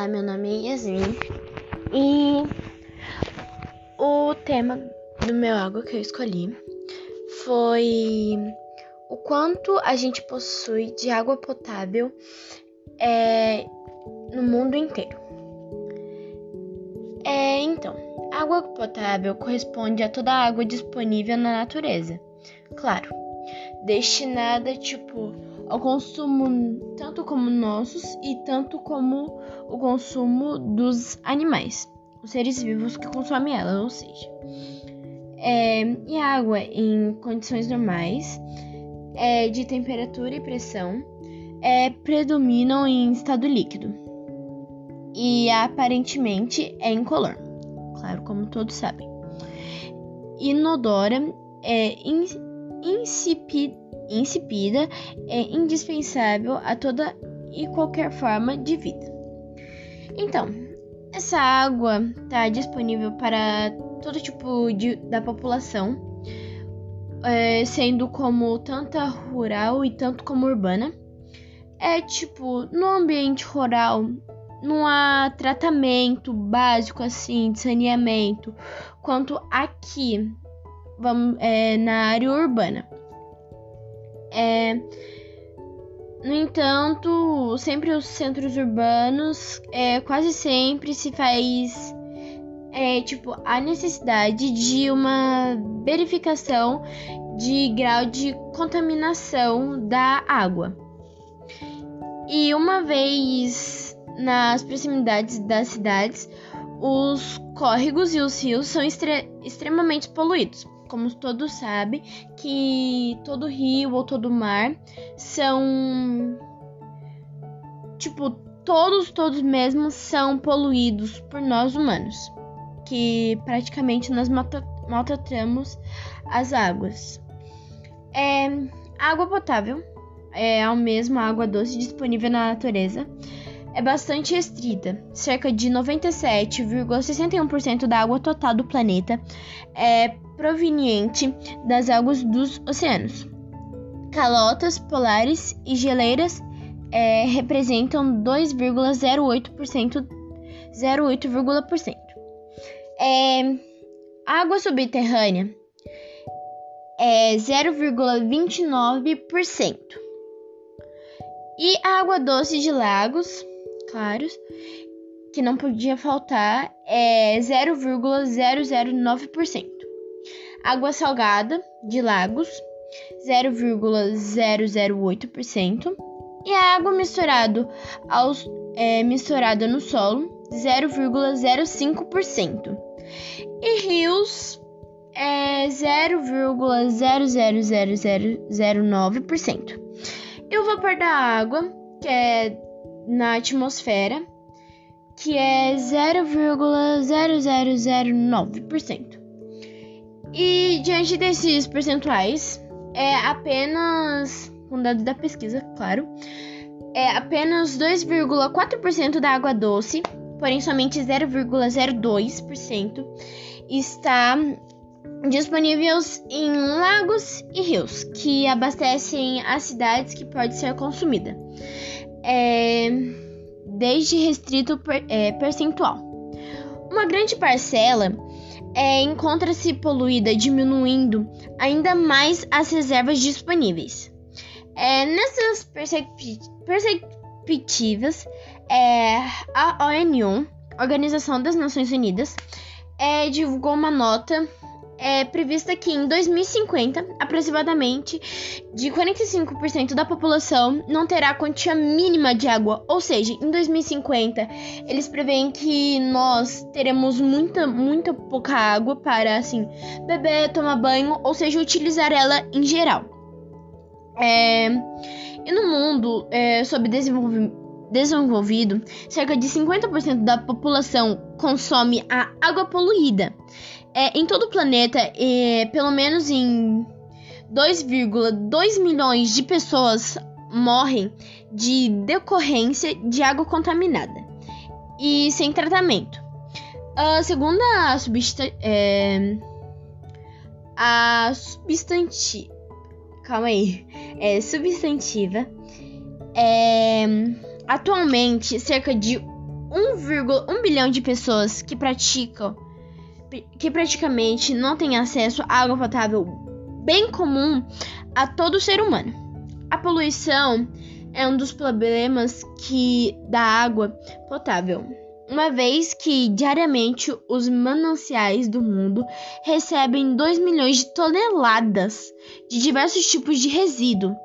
Olá, meu nome é Yasmin e o tema do meu água que eu escolhi foi o quanto a gente possui de água potável é, no mundo inteiro. É, então, água potável corresponde a toda a água disponível na natureza. Claro, destinada tipo ao consumo tanto como nossos e tanto como o consumo dos animais, os seres vivos que consomem ela, ou seja, é, e a água em condições normais é, de temperatura e pressão é, predominam em estado líquido e aparentemente é incolor, claro, como todos sabem. Inodora é insípida insípida é indispensável a toda e qualquer forma de vida. Então, essa água está disponível para todo tipo de, da população, é, sendo como tanta rural e tanto como urbana. É tipo, no ambiente rural não há tratamento básico assim de saneamento quanto aqui vamos, é, na área urbana. É, no entanto, sempre os centros urbanos, é, quase sempre se faz é, tipo a necessidade de uma verificação de grau de contaminação da água. E uma vez nas proximidades das cidades, os córregos e os rios são extremamente poluídos como todos sabem, que todo rio ou todo mar são tipo todos todos mesmo são poluídos por nós humanos, que praticamente nós maltratamos as águas. É, água potável é ao mesmo água doce disponível na natureza é bastante restrita. Cerca de 97,61% da água total do planeta é proveniente das águas dos oceanos. Calotas polares e geleiras é, representam 2,08%. 0,8%. É, água subterrânea é 0,29%. E a água doce de lagos claros, que não podia faltar, é 0,009%. Água salgada de lagos, 0,008%. E a água misturado aos, é, misturada no solo, 0,05%. E rios, é 0,00009%. E o vapor da água, que é na atmosfera, que é 0,0009%. E diante desses percentuais, é apenas, com dados da pesquisa, claro, é apenas 2,4% da água doce, porém somente 0,02% está disponíveis em lagos e rios que abastecem as cidades que pode ser consumida é, desde restrito per, é, percentual. Uma grande parcela é, encontra-se poluída, diminuindo ainda mais as reservas disponíveis. É, nessas perspectivas, é, a ONU, Organização das Nações Unidas, é, divulgou uma nota é prevista que em 2050, aproximadamente de 45% da população não terá quantia mínima de água, ou seja, em 2050 eles preveem que nós teremos muita, muita pouca água para assim beber, tomar banho, ou seja, utilizar ela em geral. É, e no mundo é, sob desenvolvido, cerca de 50% da população consome a água poluída. É, em todo o planeta, é, pelo menos em 2,2 milhões de pessoas morrem de decorrência de água contaminada e sem tratamento. A segunda substância. É, a substantiva. Calma aí. É substantiva. É, atualmente, cerca de 1,1 bilhão de pessoas que praticam que praticamente não têm acesso à água potável bem comum a todo ser humano. A poluição é um dos problemas que da água potável, uma vez que diariamente os mananciais do mundo recebem 2 milhões de toneladas de diversos tipos de resíduo.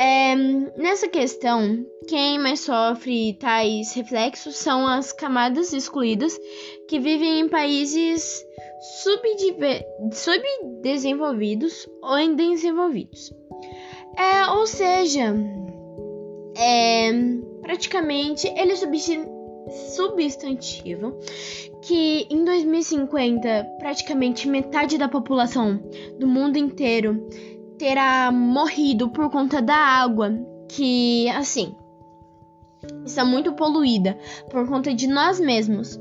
É, nessa questão, quem mais sofre tais reflexos são as camadas excluídas que vivem em países subdesenvolvidos ou em desenvolvidos. É, ou seja, é, praticamente ele substantivam que em 2050 praticamente metade da população do mundo inteiro terá morrido por conta da água que assim está muito poluída por conta de nós mesmos.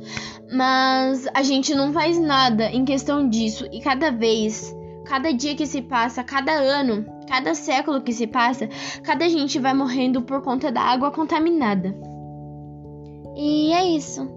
Mas a gente não faz nada em questão disso e cada vez, cada dia que se passa, cada ano, cada século que se passa, cada gente vai morrendo por conta da água contaminada. E é isso.